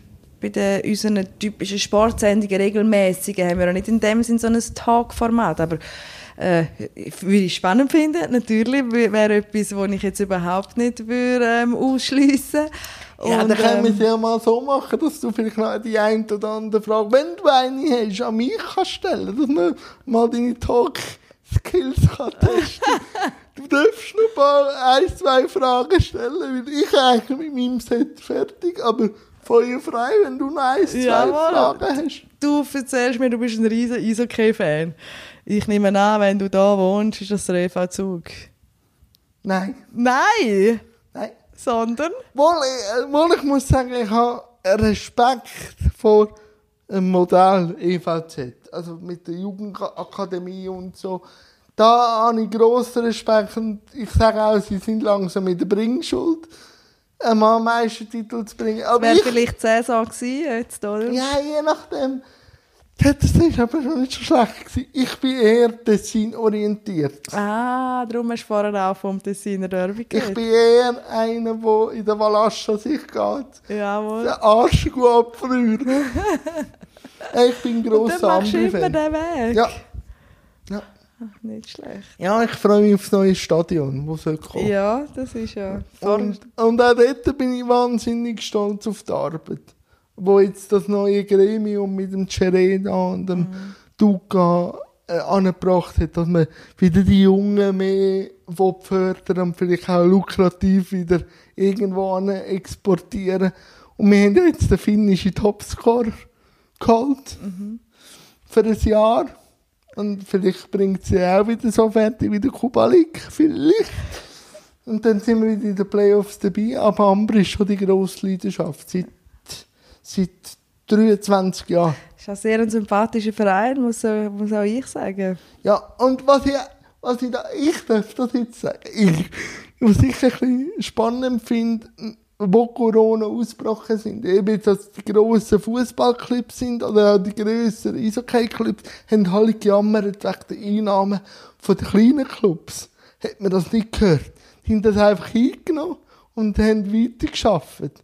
bei den, unseren typischen Sportsendungen regelmäßigen haben wir auch nicht in dem Sinn so ein Talk-Format. Aber äh, würde ich spannend finden, natürlich. Wäre etwas, was ich jetzt überhaupt nicht würde, ähm, ausschliessen Ja, Und, dann können wir ähm, es ja mal so machen, dass du vielleicht noch die eine oder andere Frage, wenn du eine hast, an mich kannst stellen, dass man mal deine Talk-Skills kann testen Du darfst noch ein paar, ein, zwei Fragen stellen, weil ich eigentlich mit meinem Set fertig, aber feuerfrei, wenn du noch ein, zwei Jawohl. Fragen hast. Du erzählst mir, du bist ein riesen Eishockey-Fan. Ich nehme an, wenn du da wohnst, ist das der EV Zug. Nein, Nein! nein. Sondern? Wohl, ich, wohl, ich muss sagen, ich habe Respekt vor dem Modell EVZ, also mit der Jugendakademie und so. Da habe ich grossen Respekt und ich sage auch, sie sind langsam in der Bringschuld, einmal Meistertitel zu bringen. Aber Wäre ich, vielleicht Saison gewesen, jetzt, oder? ja, je nachdem. Das war aber schon nicht so schlecht. Gewesen. Ich bin eher Tessin-orientiert. Ah, darum hast du vorher auch vom Tessiner Derby Ich geredet. bin eher einer, der in der Valascha sich geht. Jawohl. Den Arsch gut abfrieren. ich bin Und grosser dann machst du Ambri-Fan. Weg. Ja. ja. Nicht schlecht. Ja, ich freue mich aufs neue Stadion, das soll kommen. Ja, das ist ja... Und, und auch dort bin ich wahnsinnig stolz auf die Arbeit. Wo jetzt das neue Gremium mit dem Cereda und dem Duca äh, angebracht hat, dass man wieder die Jungen mehr fördern und vielleicht auch lukrativ wieder irgendwo exportieren. Und wir haben jetzt den finnischen Topscorer geholt. Für ein Jahr. Und vielleicht bringt sie auch wieder so fertig wie der Kubalik. Vielleicht. Und dann sind wir wieder in den Playoffs dabei. Aber Amber ist schon die grosse Leidenschaft. Seit, seit 23 Jahren. ist auch sehr ein sympathischer Verein, muss, äh, muss auch ich sagen. Ja, und was ich, was ich da, ich darf das jetzt sagen, ich, was ich ein bisschen spannend finde, wo Corona ausgebrochen sind, eben dass die grossen Fußballclubs sind oder auch die grösseren Eishockey-Clubs, haben alle gejammert wegen der Einnahmen von den kleinen Clubs. Hat man das nicht gehört? Die haben das einfach hingenommen und haben weitergearbeitet.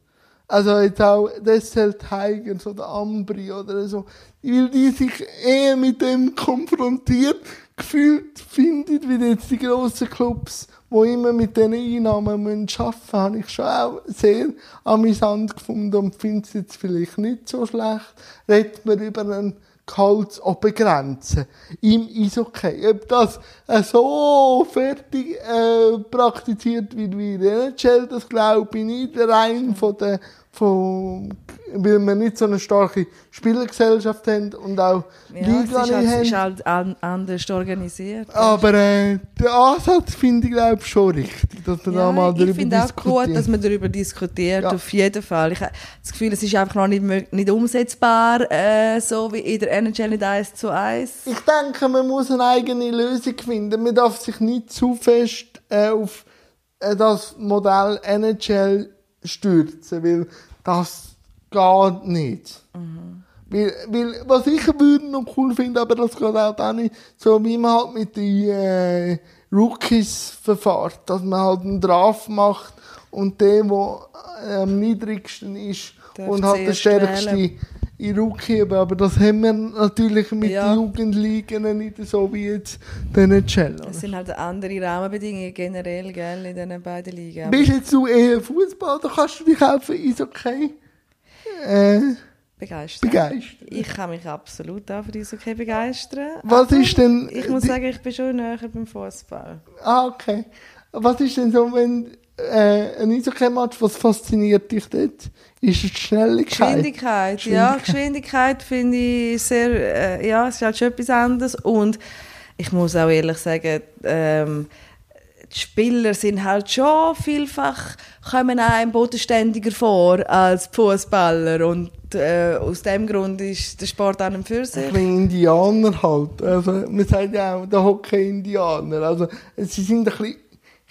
Also jetzt auch Dessel Tigers oder Ambri oder so. Weil die sich eher mit dem konfrontiert gefühlt finden, wie jetzt die grossen Clubs, die immer mit diesen Einnahmen arbeiten müssen, habe ich schon auch sehr amüsant gefunden und finde es jetzt vielleicht nicht so schlecht. Redet man über einen Gehaltsobergrenze im Eishockey. Ob das äh, so fertig äh, praktiziert wird wie in der NHL, das glaube ich nicht. Rein von der, von, weil wir nicht so eine starke Spielergesellschaft haben und auch Ja, es Liga ist nicht halt, es ist haben. halt an, anders organisiert. Aber äh, der Ansatz finde ich glaube schon richtig, dass wir da mal ich darüber finde auch gut, dass man darüber diskutiert, Ja. auf jeden Fall. Ich habe das Gefühl, es ist einfach noch nicht, nicht umsetzbar, äh, so wie in der NHL nicht 1 zu 1. Ich denke, man muss eine eigene Lösung finden. Man darf sich nicht zu fest äh, auf äh, das Modell NHL stürzen, weil das geht nicht. Weil, weil, was ich würde noch cool finde, aber das geht auch nicht, so wie man halt mit den äh, Rookies verfahrt, dass man halt einen Draft macht und der, der am niedrigsten ist Darf und halt der stärkste. In Rookie eben. Aber das haben wir natürlich mit Ja. den Jugendligen nicht so wie jetzt den NHL. oder? Es sind halt andere Rahmenbedingungen generell, gell, in diesen beiden Ligen. Bist jetzt du eher Fußball oder kannst du dich auch für Eishockey äh, begeistert. begeistern? Ich kann mich absolut auch für Eishockey begeistern. Was ist denn... Ich muss sagen, ich bin schon näher beim Fußball. Ah, okay. Was ist denn so, wenn äh, ein Eishockey-Match, was fasziniert dich dort? Ist die Schnelligkeit? Geschwindigkeit, ja, Geschwindigkeit finde ich sehr, äh, ja, es ist halt schon etwas anderes und ich muss auch ehrlich sagen, ähm, die Spieler sind halt schon vielfach, kommen einem bodenständiger vor als Fußballer und äh, aus dem Grund ist der Sport an und für Ein sich. bisschen Indianer halt. Also, man sagt ja auch, der Hockey-Indianer. Also, sie sind ein bisschen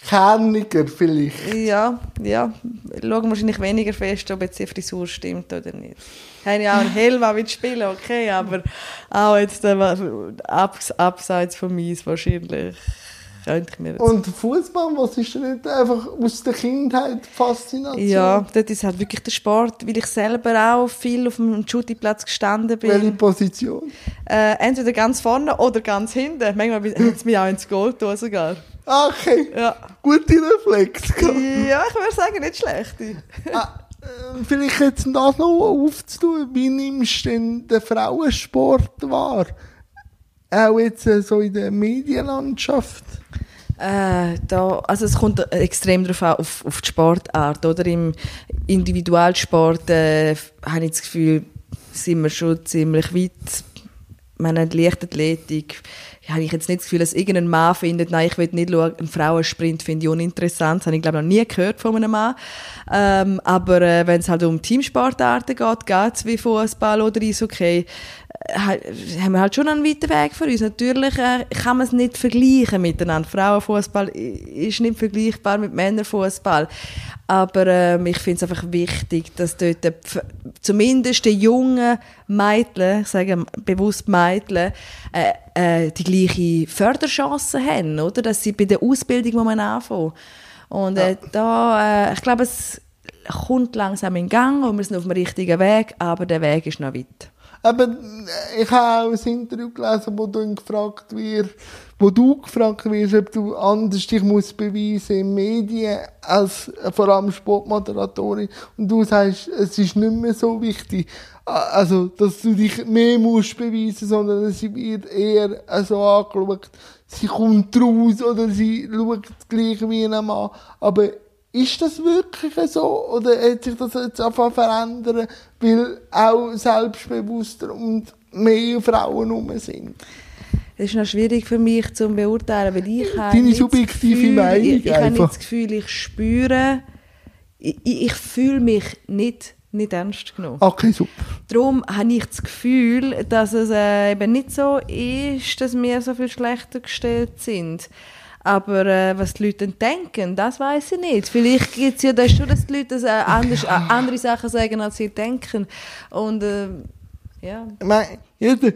kerniger vielleicht. Ja, ja, schauen wahrscheinlich weniger fest, ob jetzt die Frisur stimmt oder nicht. Ich habe ja auch einen Helm auch mit spielen, okay, aber auch jetzt äh, abs abseits von mir wahrscheinlich könnte mir jetzt Und Fußball, was ist denn nicht einfach aus der Kindheit Faszination? Ja, dort ist halt wirklich der Sport, weil ich selber auch viel auf dem Shootingplatz gestanden bin. Welche Position? Äh, entweder ganz vorne oder ganz hinten. Manchmal hat es mich auch ins Goal getan sogar. Ah, Okay, Ja. gute Reflex. ja, ich würde sagen, nicht schlecht. ah, äh, vielleicht jetzt das noch aufzutun. Wie nimmst du denn den Frauensport wahr? Auch jetzt äh, so in der Medienlandschaft? Äh, da, also es kommt extrem darauf an, auf, auf die Sportart. Oder? Im Individualsport äh, habe ich das Gefühl, sind wir schon ziemlich weit meine Leichtathletik, habe ich jetzt nicht das Gefühl, dass irgendein Mann findet, nein, ich will nicht schauen, einen Frauensprint finde ich uninteressant. Das habe ich, glaube ich, noch nie gehört von einem Mann. Ähm, aber äh, wenn es halt um Teamsportarten geht, geht es wie Fußball oder Eishockey, haben wir halt schon einen weiten Weg für uns. Natürlich äh, kann man es nicht vergleichen miteinander. Frauenfußball ist nicht vergleichbar mit Männerfußball. Aber äh, ich finde es einfach wichtig, dass dort äh, zumindest die jungen Mädchen, ich sage bewusst Mädchen, äh, äh, die gleiche Förderchancen haben, oder? Dass sie bei der Ausbildung man anfangen. Und äh, da, äh, ich glaube, es kommt langsam in Gang und wir sind auf dem richtigen Weg, aber der Weg ist noch weit. Aber ich habe auch ein Interview gelesen, wo du gefragt wirst, wo du gefragt wirst, ob du anders dich musst beweisen in Medien als vor allem Sportmoderatorin. Und du sagst, es ist nicht mehr so wichtig, also, dass du dich mehr musst beweisen, sondern es wird eher so angeschaut, sie kommt raus oder sie schaut gleich wie ein Mann. Aber ist das wirklich so? Oder hat sich das jetzt einfach verändern, weil auch selbstbewusster und mehr Frauen rum sind? Das ist noch schwierig für mich zu beurteilen, weil ich Deine subjektive Gefühl, Meinung Ich, ich habe nicht das Gefühl, ich spüre, ich, ich fühle mich nicht nicht ernst genommen. Okay, super. Darum habe ich das Gefühl, dass es äh, eben nicht so ist, dass wir so viel schlechter gestellt sind. Aber äh, was die Leute denken, das weiß ich nicht. Vielleicht gibt es ja das schon, dass die Leute äh, anders, äh, andere Sachen sagen, als sie denken. Und äh, ja. Meine, jeder,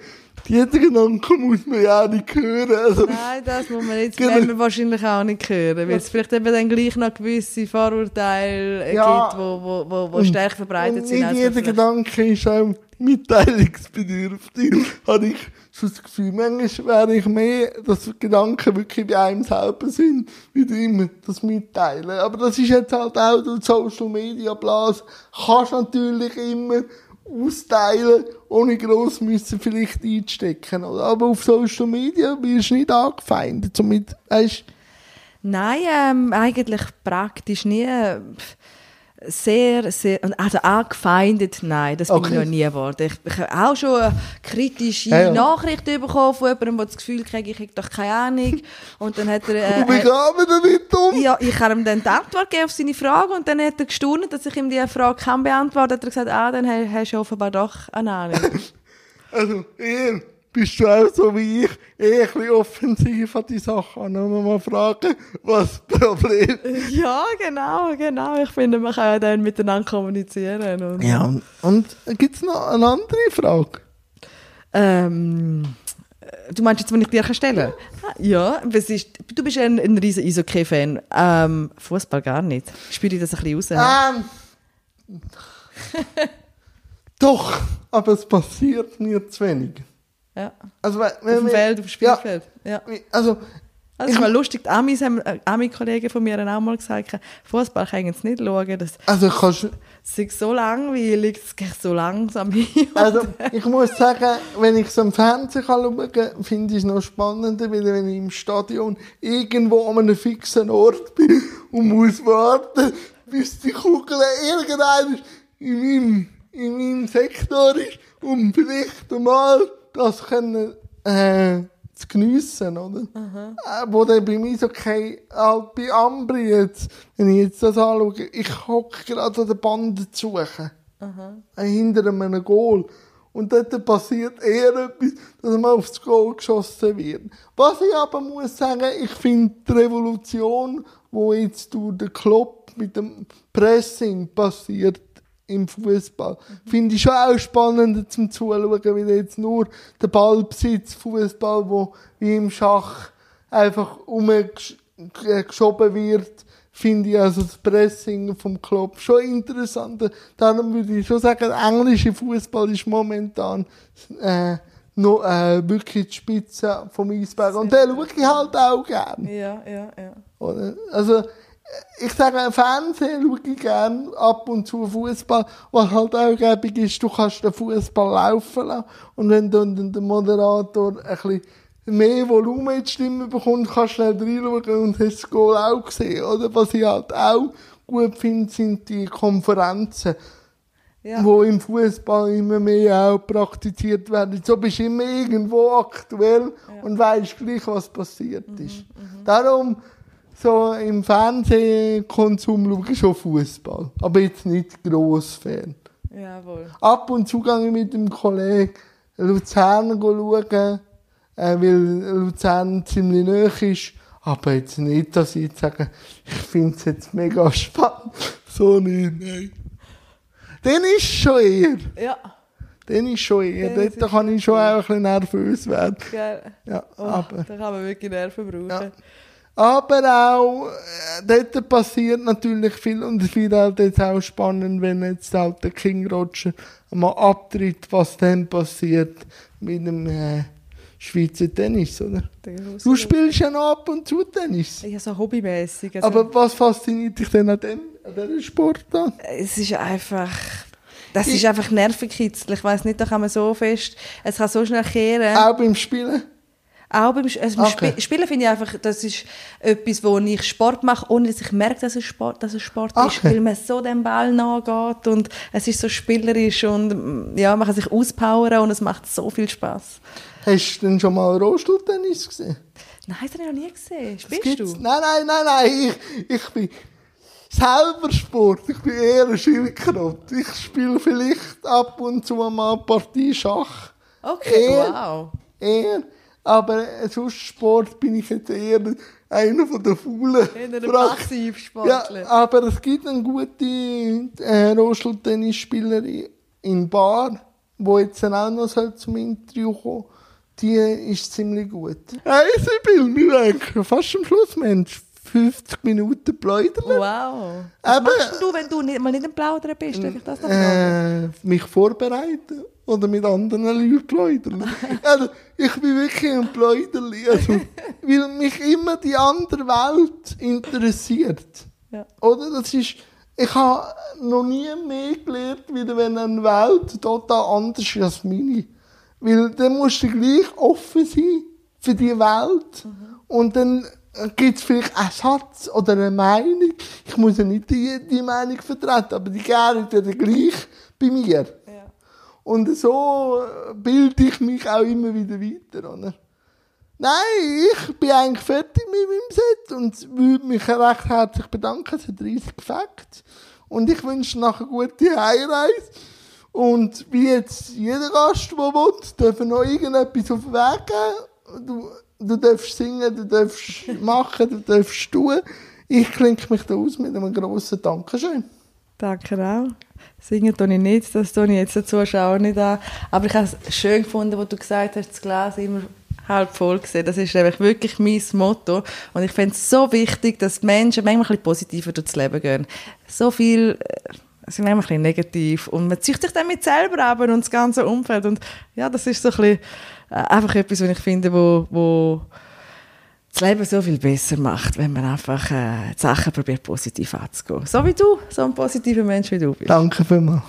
jeden Gedanken muss man ja auch nicht hören. Also, Nein, das muss man jetzt genau. man wahrscheinlich auch nicht hören, weil es vielleicht eben dann gleich noch gewisse Vorurteile ja, gibt, wo, wo, wo, wo stärker verbreitet sind. Nicht jeder Gedanke ist auch mitteilungsbedürftig, habe ich schon das Gefühl. Manchmal wäre ich mehr, dass Gedanken wirklich bei einem selber sind, wie du immer das mitteilen. Aber das ist jetzt halt auch durch Social Media Blase, kannst natürlich immer austeilen, ohne gross müssen vielleicht einstecken. Aber auf Social Media wirst du nicht angefeindet. Somit, weißt, Nein, ähm, eigentlich praktisch nie sehr, sehr, also angefeindet, nein, das okay. bin ich noch nie geworden. Ich, ich habe auch schon eine kritische ja, ja. Nachricht bekommen von jemandem, der das Gefühl kriege, ich habe doch keine Ahnung. Und dann hat er... Äh, wie gehen wir damit um? Ja, ich habe ihm dann die Antwort gegeben auf seine Frage und dann hat er gestaunt, dass ich ihm diese Frage kann beantworten kann. Hat er gesagt, ah, dann hast du offenbar doch eine Ahnung. also, ihr bist du auch so wie ich, eh ein bisschen offensiv an die Sache an. Und mal fragen, was das Problem ist. Ja, genau, genau. Ich finde, man kann ja dann miteinander kommunizieren. Und ja, und gibt es noch eine andere Frage? Ähm, du meinst jetzt, wenn ich dir stellen kann? Ja, was ist, du bist ein, ein riesen Eishockey-Fan. Ähm, Fußball gar nicht. Spüre ich das ein bisschen raus? Ähm, doch, aber es passiert mir zu wenig. Ja. Also, wenn, auf dem Feld, auf dem Spielfeld. Ja. ja. Also, also, ist mal lustig, die Amis haben, äh, Ami-Kollegen von mir haben auch mal gesagt, Fußball kann ich nicht schauen. Das, also kannst es ist so langweilig, es geht so langsam hin. Also ich muss sagen, wenn ich es am Fernsehen schauen kann, finde ich es noch spannender, weil wenn ich im Stadion irgendwo an einem fixen Ort bin und muss warten, bis die Kugel irgendeiner in meinem, in meinem Sektor ist und vielleicht mal das können, äh, zu geniessen, oder? Mhm. Äh, wo dann bei mir so kein, halt bei Ambri jetzt, wenn ich jetzt das anschaue, ich hocke gerade an der Bande zu suchen. Mhm. Äh, hinter einem Goal. Und dort passiert eher etwas, dass man aufs Goal geschossen wird. Was ich aber muss sagen, ich finde die Revolution, die jetzt durch den Klopp mit dem Pressing passiert, im Fußball. Finde ich schon auch spannend zum Zuschauen, wie jetzt nur der Ballbesitz Fußball, wo wie im Schach einfach umgeschoben wird, finde ich also das Pressing vom Club schon interessant. Darum würde ich schon sagen, der englische Fußball ist momentan äh, noch äh, wirklich die Spitze vom Eisberg. Und den schaue ich halt auch gerne. Ja, ja, ja. Also, ich sage, Fernsehen schaue ich gerne ab und zu Fußball, was halt auch gäbig ist, du kannst den Fußball laufen lassen und wenn dann der Moderator ein bisschen mehr Volumen in die Stimme bekommt, kannst du schnell reinschauen und hast das Goal auch gesehen, oder? Was ich halt auch gut finde, sind die Konferenzen. Ja. wo im Fußball immer mehr auch praktiziert werden. So bist du immer irgendwo aktuell und weißt gleich, was passiert Mhm, ist. Darum, so im Fernsehkonsum schaue ich schon Fußball, aber jetzt nicht gross Fan. Jawohl. Ab und zu gehe ich mit dem Kollegen Luzern schauen, äh, weil Luzern ziemlich nahe ist. Aber jetzt nicht, dass ich jetzt sage, ich finde es jetzt mega spannend. So nicht, nein. Dann ist schon eher. Ja, Dann ist schon eher. Ist Dort kann ich schon auch ein bisschen nervös werden. geil. Ja, Oh, aber, da kann man wirklich Nerven brauchen. Ja. Aber auch, äh, dort passiert natürlich viel und ich finde halt jetzt auch spannend, wenn jetzt halt der King Roger mal abtritt, was dann passiert mit dem äh, Schweizer Tennis, oder? Du spielst ja noch ab und zu Tennis. Ja, so hobbymäßig. Also, Aber was fasziniert dich denn an dem, an diesem Sport an? es ist einfach. Das Ich- ist einfach Nervenkitzel. Ich weiß nicht, da kann man so fest. Es kann so schnell kehren. Auch beim Spielen? Auch beim, also Okay. Sp Spielen finde ich einfach, das ist etwas, wo ich Sport mache, ohne dass ich merke, dass es Sport, dass es Sport ist, Okay. weil man so dem Ball nachgeht und es ist so spielerisch und ja, man kann sich auspowern und es macht so viel Spaß. Hast du denn schon mal Rollstuhltennis gesehen? Nein, das habe ich noch nie gesehen. Spielst du? Nein, nein, nein, nein. Ich, ich bin selber Sport. Ich bin eher ein Schildkröte. Ich spiele vielleicht ab und zu mal eine Partie Schach. Okay, Eher- wow. Eher. Aber sonst Sport bin ich jetzt eher einer von der Faulen. In einer Passivsportler. Ja, aber es gibt eine gute äh, Rollstuhltennisspielerin in Bar, wo jetzt dann auch noch zum Interview kommen Die ist ziemlich gut. Hey Sibyl, wir denken fast am Schluss, Mensch. 50 Minuten plaudern. Wow. Was Aber- machst du, wenn du nicht, mal nicht im Plaudern bist? Darf ich das noch? Äh, mich vorbereiten oder mit anderen Leuten also, ich bin wirklich ein Pläuderli. Also, weil mich immer die andere Welt interessiert. Ja. Oder? Das ist, ich habe noch nie mehr gelernt, wie wenn eine Welt total anders ist als meine. Weil dann musst du gleich offen sein für die Welt. Und dann gibt es vielleicht einen Satz oder eine Meinung. Ich muss ja nicht die, die Meinung vertreten, aber die gerne dann gleich bei mir. Und so äh, bilde ich mich auch immer wieder weiter, oder? Nein, ich bin eigentlich fertig mit meinem Set und würde mich recht herzlich bedanken. Es hat riesig gefällt. Und ich wünsche nachher eine gute Heimreise. Und wie jetzt jeder Gast, der will, darf noch irgendetwas auf den Weg geben. Du, du darfst singen, du darfst machen, du darfst tun. Ich klinke mich da aus mit einem grossen Dankeschön. Danke auch. Singen tue ich nicht, das tue ich jetzt den Zuschauern nicht an. Aber ich habe es schön gefunden, wo du gesagt hast, das Glas immer halb voll gesehen. Das ist nämlich wirklich mein Motto. Und ich finde es so wichtig, dass die Menschen manchmal ein bisschen positiver durchs Leben gehen. So viel äh, sind manchmal ein bisschen negativ. Und man zieht sich damit selber ab und das ganze Umfeld. Und ja, das ist so ein bisschen äh, einfach etwas, was ich finde, wo, wo das Leben so viel besser macht, wenn man einfach äh, die Sachen probiert positiv anzugehen. So wie du, so ein positiver Mensch wie du bist. Danke vielmals.